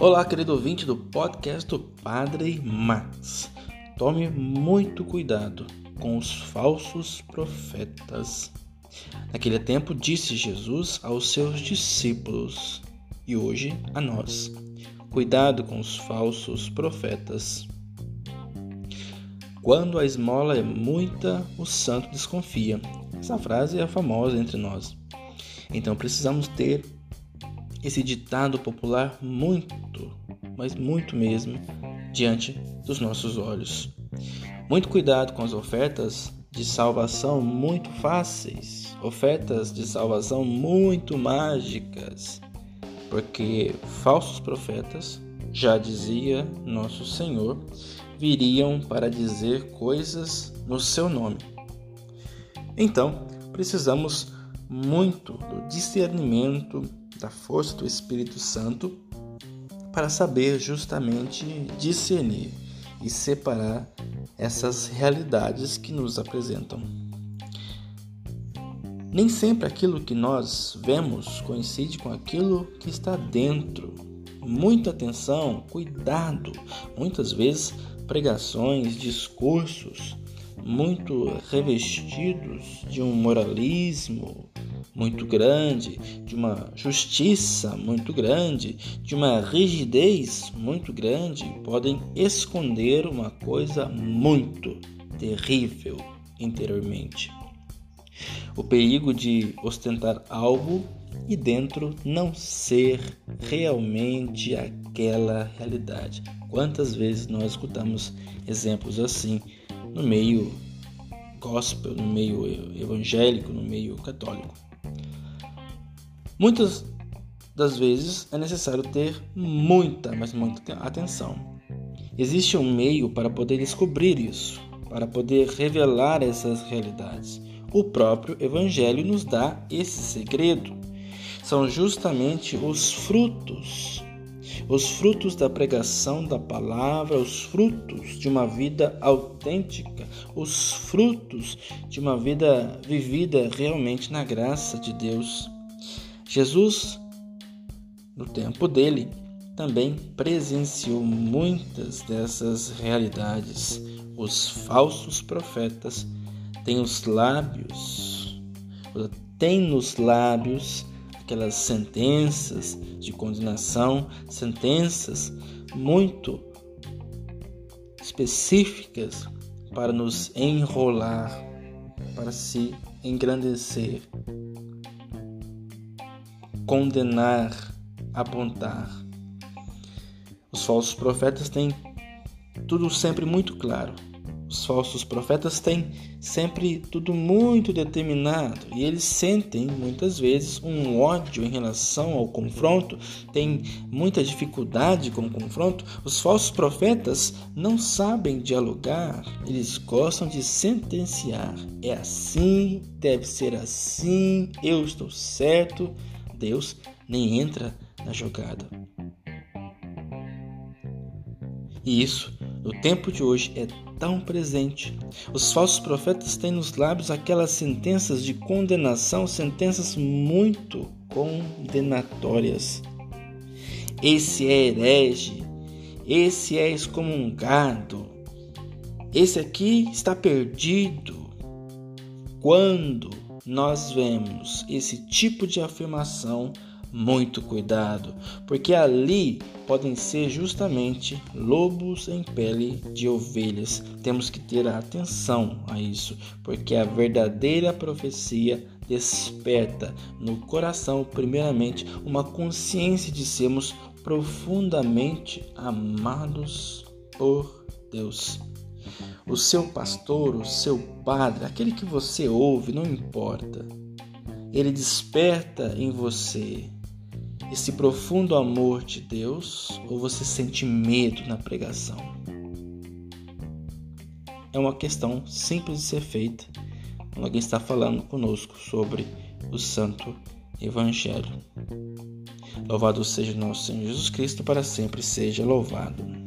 Olá, querido ouvinte do podcast do Padre Max. Tome muito cuidado com os falsos profetas. Naquele tempo, disse Jesus aos seus discípulos e hoje a nós: cuidado com os falsos profetas. Quando a esmola é muita, o santo desconfia. Essa frase é famosa entre nós. Então precisamos ter esse ditado popular muito, mas muito mesmo, diante dos nossos olhos. Muito cuidado com as ofertas de salvação muito fáceis, ofertas de salvação muito mágicas, porque falsos profetas, já dizia nosso Senhor, viriam para dizer coisas no seu nome. Então, precisamos muito do discernimento da força do Espírito Santo para saber justamente discernir e separar essas realidades que nos apresentam. Nem sempre aquilo que nós vemos coincide com aquilo que está dentro. Muita atenção, cuidado. Muitas vezes pregações, discursos muito revestidos de um moralismo muito grande, de uma justiça muito grande, de uma rigidez muito grande, podem esconder uma coisa muito terrível interiormente. O perigo de ostentar algo e dentro não ser realmente aquela realidade. Quantas vezes nós escutamos exemplos assim no meio gospel, no meio evangélico, no meio católico? Muitas das vezes é necessário ter muita, mas muita atenção. Existe um meio para poder descobrir isso, para poder revelar essas realidades. O próprio Evangelho nos dá esse segredo. São justamente os frutos os frutos da pregação da palavra, os frutos de uma vida autêntica, os frutos de uma vida vivida realmente na graça de Deus. Jesus, no tempo dele, também presenciou muitas dessas realidades. Os falsos profetas têm os lábios, têm nos lábios aquelas sentenças de condenação, sentenças muito específicas para nos enrolar, para se engrandecer, condenar, apontar. Os falsos profetas têm tudo sempre muito claro. Os falsos profetas têm sempre tudo muito determinado e eles sentem muitas vezes um ódio em relação ao confronto, têm muita dificuldade com o confronto. Os falsos profetas não sabem dialogar, eles gostam de sentenciar. É assim, deve ser assim, eu estou certo. Deus nem entra na jogada. E isso, no tempo de hoje, é tão presente. Os falsos profetas têm nos lábios aquelas sentenças de condenação, sentenças muito condenatórias. Esse é herege, esse é excomungado, esse aqui está perdido. Quando nós vemos esse tipo de afirmação, muito cuidado, porque ali podem ser justamente lobos em pele de ovelhas. Temos que ter atenção a isso, porque a verdadeira profecia desperta no coração, primeiramente, uma consciência de sermos profundamente amados por Deus. O seu pastor, o seu padre, aquele que você ouve, não importa. Ele desperta em você esse profundo amor de Deus ou você sente medo na pregação? É uma questão simples de ser feita quando alguém está falando conosco sobre o Santo Evangelho. Louvado seja nosso Senhor Jesus Cristo, para sempre seja louvado.